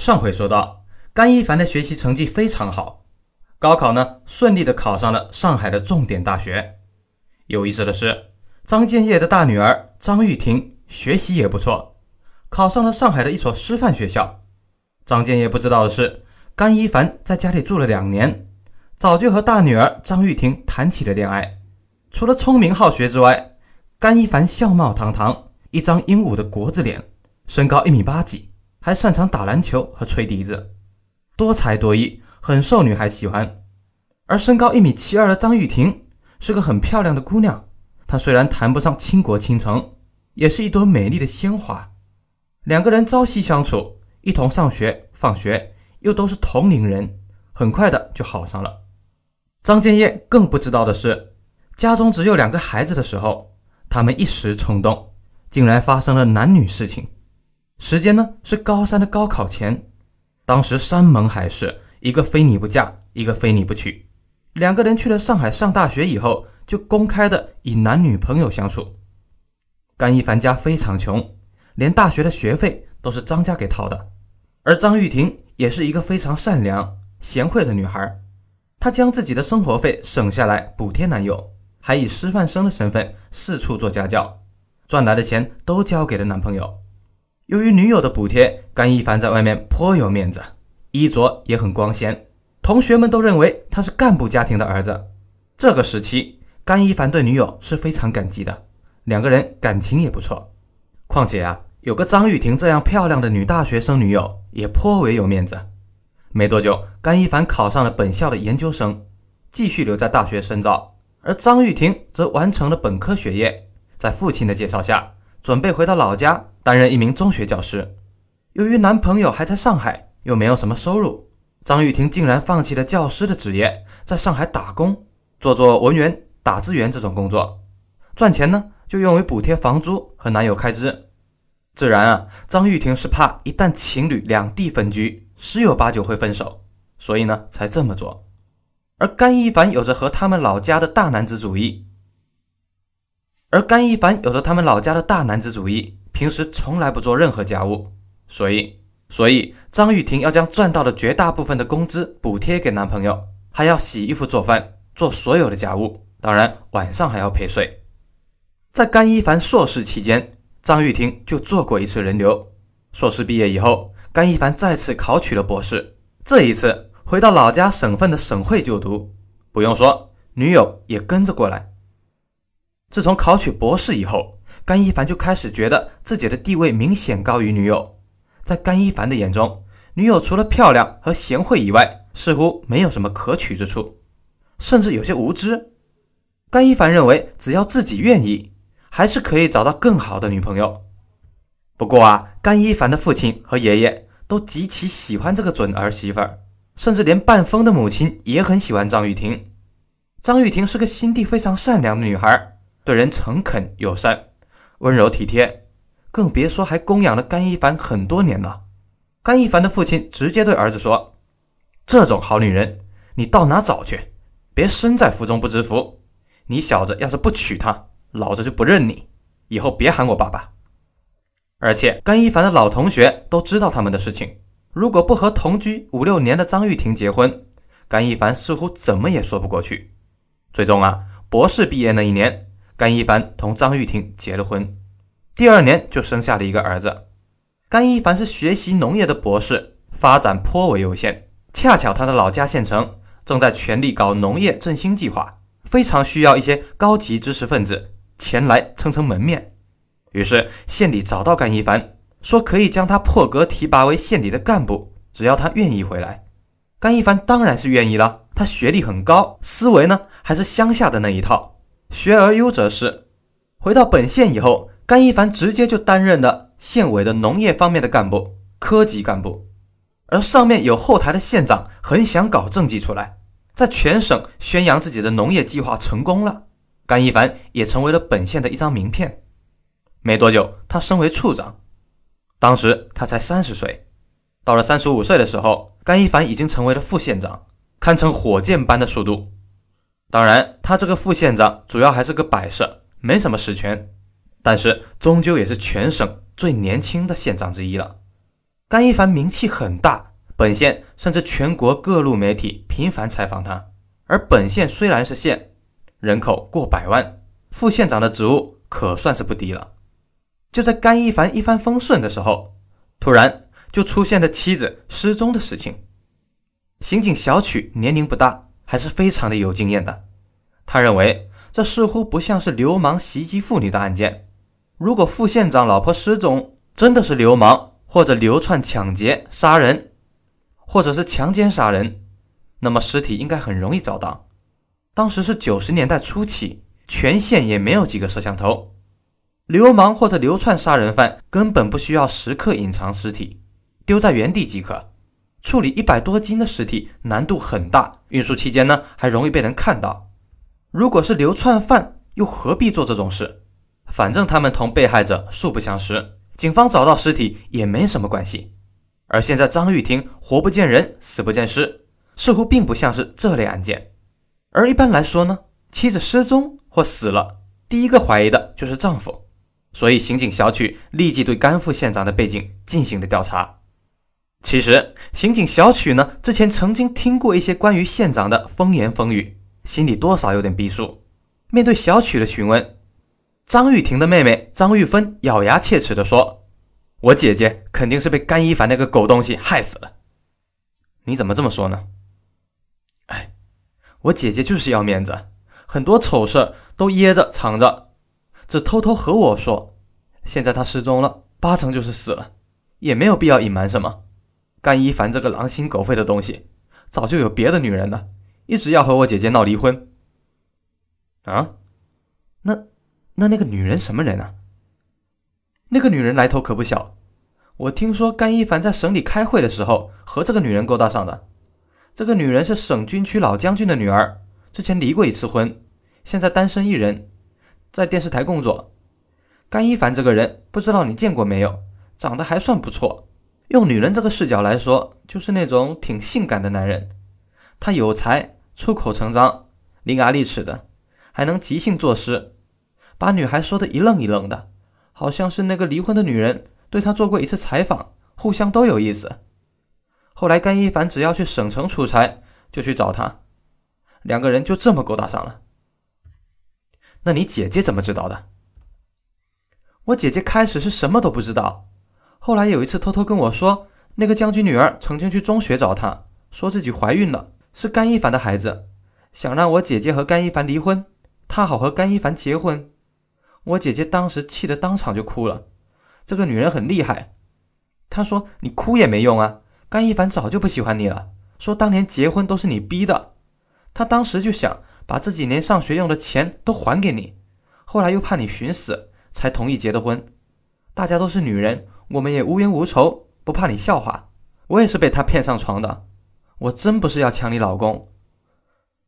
上回说到，甘一凡的学习成绩非常好，高考呢顺利的考上了上海的重点大学。有意思的是，张建业的大女儿张玉婷学习也不错，考上了上海的一所师范学校。张建业不知道的是，甘一凡在家里住了两年，早就和大女儿张玉婷谈起了恋爱。除了聪明好学之外，甘一凡相貌堂堂，一张英武的国字脸，身高一米八几。还擅长打篮球和吹笛子，多才多艺，很受女孩喜欢。而身高一米七二的张玉婷是个很漂亮的姑娘，她虽然谈不上倾国倾城，也是一朵美丽的鲜花。两个人朝夕相处，一同上学放学，又都是同龄人，很快的就好上了。张建业更不知道的是，家中只有两个孩子的时候，他们一时冲动，竟然发生了男女事情。时间呢是高三的高考前，当时山盟海誓，一个非你不嫁，一个非你不娶。两个人去了上海上大学以后，就公开的以男女朋友相处。甘一凡家非常穷，连大学的学费都是张家给掏的。而张玉婷也是一个非常善良贤惠的女孩，她将自己的生活费省下来补贴男友，还以师范生的身份四处做家教，赚来的钱都交给了男朋友。由于女友的补贴，甘一凡在外面颇有面子，衣着也很光鲜，同学们都认为他是干部家庭的儿子。这个时期，甘一凡对女友是非常感激的，两个人感情也不错。况且啊，有个张雨婷这样漂亮的女大学生女友，也颇为有面子。没多久，甘一凡考上了本校的研究生，继续留在大学深造，而张玉婷则完成了本科学业，在父亲的介绍下。准备回到老家担任一名中学教师，由于男朋友还在上海，又没有什么收入，张玉婷竟然放弃了教师的职业，在上海打工，做做文员、打字员这种工作，赚钱呢就用于补贴房租和男友开支。自然啊，张玉婷是怕一旦情侣两地分居，十有八九会分手，所以呢才这么做。而甘一凡有着和他们老家的大男子主义。而甘一凡有着他们老家的大男子主义，平时从来不做任何家务，所以，所以张玉婷要将赚到的绝大部分的工资补贴给男朋友，还要洗衣服、做饭、做所有的家务，当然晚上还要陪睡。在甘一凡硕士期间，张玉婷就做过一次人流。硕士毕业以后，甘一凡再次考取了博士，这一次回到老家省份的省会就读。不用说，女友也跟着过来。自从考取博士以后，甘一凡就开始觉得自己的地位明显高于女友。在甘一凡的眼中，女友除了漂亮和贤惠以外，似乎没有什么可取之处，甚至有些无知。甘一凡认为，只要自己愿意，还是可以找到更好的女朋友。不过啊，甘一凡的父亲和爷爷都极其喜欢这个准儿媳妇儿，甚至连半疯的母亲也很喜欢张雨婷。张雨婷是个心地非常善良的女孩。对人诚恳友善、温柔体贴，更别说还供养了甘一凡很多年了。甘一凡的父亲直接对儿子说：“这种好女人，你到哪找去？别身在福中不知福。你小子要是不娶她，老子就不认你，以后别喊我爸爸。”而且甘一凡的老同学都知道他们的事情，如果不和同居五六年的张玉婷结婚，甘一凡似乎怎么也说不过去。最终啊，博士毕业那一年。甘一凡同张玉婷结了婚，第二年就生下了一个儿子。甘一凡是学习农业的博士，发展颇为有限。恰巧他的老家县城正在全力搞农业振兴计划，非常需要一些高级知识分子前来撑撑门面。于是县里找到甘一凡，说可以将他破格提拔为县里的干部，只要他愿意回来。甘一凡当然是愿意了，他学历很高，思维呢还是乡下的那一套。学而优则仕。回到本县以后，甘一凡直接就担任了县委的农业方面的干部，科级干部。而上面有后台的县长很想搞政绩出来，在全省宣扬自己的农业计划成功了，甘一凡也成为了本县的一张名片。没多久，他升为处长，当时他才三十岁。到了三十五岁的时候，甘一凡已经成为了副县长，堪称火箭般的速度。当然，他这个副县长主要还是个摆设，没什么实权，但是终究也是全省最年轻的县长之一了。甘一凡名气很大，本县甚至全国各路媒体频繁采访他。而本县虽然是县，人口过百万，副县长的职务可算是不低了。就在甘一凡一帆风顺的时候，突然就出现了妻子失踪的事情。刑警小曲年龄不大，还是非常的有经验的。他认为这似乎不像是流氓袭击妇女的案件。如果副县长老婆失踪真的是流氓或者流窜抢劫杀人，或者是强奸杀人，那么尸体应该很容易找到。当时是九十年代初期，全县也没有几个摄像头。流氓或者流窜杀人犯根本不需要时刻隐藏尸体，丢在原地即可。处理一百多斤的尸体难度很大，运输期间呢还容易被人看到。如果是流窜犯，又何必做这种事？反正他们同被害者素不相识，警方找到尸体也没什么关系。而现在张玉婷活不见人，死不见尸，似乎并不像是这类案件。而一般来说呢，妻子失踪或死了，第一个怀疑的就是丈夫。所以，刑警小曲立即对甘副县长的背景进行了调查。其实，刑警小曲呢，之前曾经听过一些关于县长的风言风语，心里多少有点逼数。面对小曲的询问，张玉婷的妹妹张玉芬咬牙切齿地说：“我姐姐肯定是被甘一凡那个狗东西害死了。”你怎么这么说呢？哎，我姐姐就是要面子，很多丑事都掖着藏着。只偷偷和我说，现在她失踪了，八成就是死了，也没有必要隐瞒什么。甘一凡这个狼心狗肺的东西，早就有别的女人了，一直要和我姐姐闹离婚。啊？那那那个女人什么人啊？那个女人来头可不小，我听说甘一凡在省里开会的时候和这个女人勾搭上的。这个女人是省军区老将军的女儿，之前离过一次婚，现在单身一人。在电视台工作，甘一凡这个人不知道你见过没有？长得还算不错，用女人这个视角来说，就是那种挺性感的男人。他有才，出口成章，伶牙俐齿的，还能即兴作诗，把女孩说的一愣一愣的，好像是那个离婚的女人对他做过一次采访，互相都有意思。后来甘一凡只要去省城出差，就去找他，两个人就这么勾搭上了。那你姐姐怎么知道的？我姐姐开始是什么都不知道，后来有一次偷偷跟我说，那个将军女儿曾经去中学找她，说自己怀孕了，是甘一凡的孩子，想让我姐姐和甘一凡离婚，她好和甘一凡结婚。我姐姐当时气得当场就哭了。这个女人很厉害，她说你哭也没用啊，甘一凡早就不喜欢你了，说当年结婚都是你逼的。她当时就想。把这几年上学用的钱都还给你，后来又怕你寻死，才同意结的婚。大家都是女人，我们也无冤无仇，不怕你笑话。我也是被他骗上床的，我真不是要抢你老公。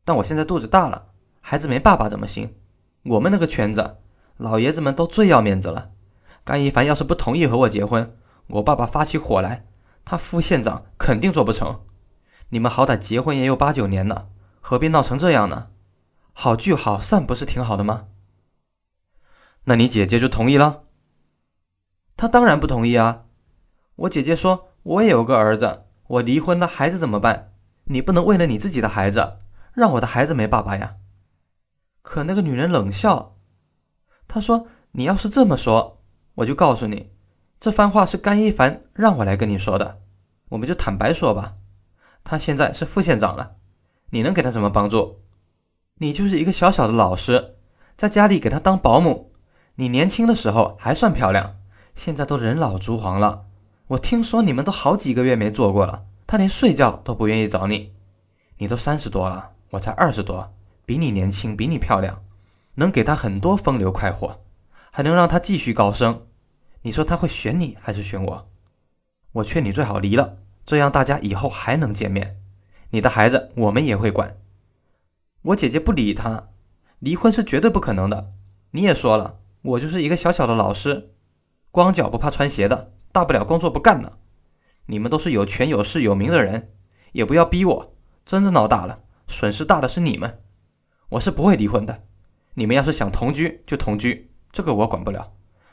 但我现在肚子大了，孩子没爸爸怎么行？我们那个圈子，老爷子们都最要面子了。甘一凡要是不同意和我结婚，我爸爸发起火来，他副县长肯定做不成。你们好歹结婚也有八九年了，何必闹成这样呢？好聚好散不是挺好的吗？那你姐姐就同意了？他当然不同意啊！我姐姐说：“我也有个儿子，我离婚了，孩子怎么办？你不能为了你自己的孩子，让我的孩子没爸爸呀！”可那个女人冷笑，她说：“你要是这么说，我就告诉你，这番话是甘一凡让我来跟你说的。我们就坦白说吧，他现在是副县长了，你能给他什么帮助？”你就是一个小小的老师，在家里给他当保姆。你年轻的时候还算漂亮，现在都人老珠黄了。我听说你们都好几个月没做过了，他连睡觉都不愿意找你。你都三十多了，我才二十多，比你年轻，比你漂亮，能给他很多风流快活，还能让他继续高升。你说他会选你还是选我？我劝你最好离了，这样大家以后还能见面。你的孩子我们也会管。我姐姐不理他，离婚是绝对不可能的。你也说了，我就是一个小小的老师，光脚不怕穿鞋的，大不了工作不干了。你们都是有权有势有名的人，也不要逼我。真的闹大了，损失大的是你们。我是不会离婚的。你们要是想同居就同居，这个我管不了。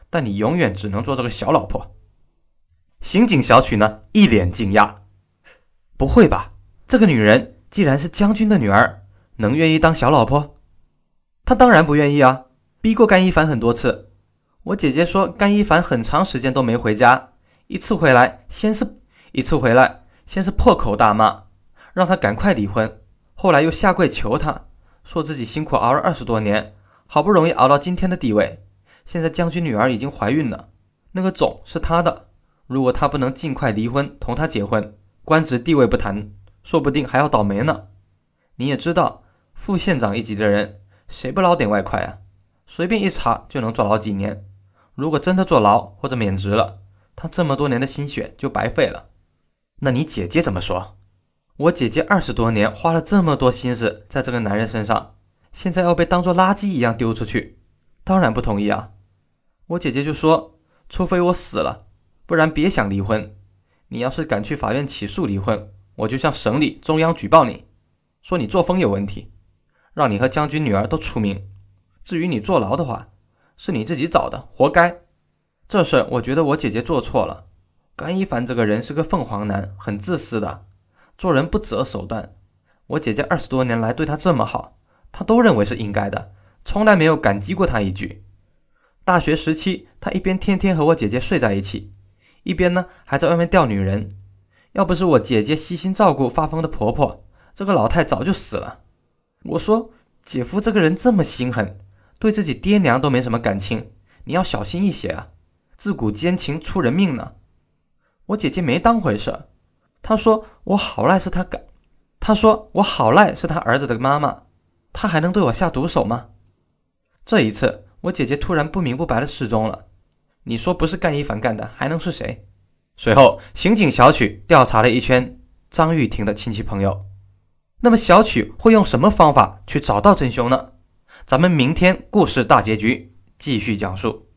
但你永远只能做这个小老婆。刑警小曲呢，一脸惊讶：“不会吧？这个女人既然是将军的女儿，能愿意当小老婆？”她当然不愿意啊！逼过甘一凡很多次。我姐姐说，甘一凡很长时间都没回家，一次回来，先是一次回来，先是破口大骂，让他赶快离婚，后来又下跪求他，说自己辛苦熬了二十多年，好不容易熬到今天的地位。现在将军女儿已经怀孕了，那个种是他的。如果他不能尽快离婚，同他结婚，官职地位不谈，说不定还要倒霉呢。你也知道，副县长一级的人，谁不捞点外快啊？随便一查就能坐牢几年。如果真的坐牢或者免职了，他这么多年的心血就白费了。那你姐姐怎么说？我姐姐二十多年花了这么多心思在这个男人身上，现在要被当做垃圾一样丢出去，当然不同意啊。我姐姐就说：“除非我死了，不然别想离婚。你要是敢去法院起诉离婚，我就向省里、中央举报你，说你作风有问题，让你和将军女儿都出名。至于你坐牢的话，是你自己找的，活该。这事我觉得我姐姐做错了。甘一凡这个人是个凤凰男，很自私的，做人不择手段。我姐姐二十多年来对他这么好，他都认为是应该的，从来没有感激过他一句。”大学时期，他一边天天和我姐姐睡在一起，一边呢还在外面钓女人。要不是我姐姐悉心照顾发疯的婆婆，这个老太早就死了。我说姐夫这个人这么心狠，对自己爹娘都没什么感情，你要小心一些啊！自古奸情出人命呢。我姐姐没当回事，她说我好赖是她干，她说我好赖是她儿子的妈妈，他还能对我下毒手吗？这一次。我姐姐突然不明不白的失踪了，你说不是干一凡干的，还能是谁？随后，刑警小曲调查了一圈张玉婷的亲戚朋友，那么小曲会用什么方法去找到真凶呢？咱们明天故事大结局继续讲述。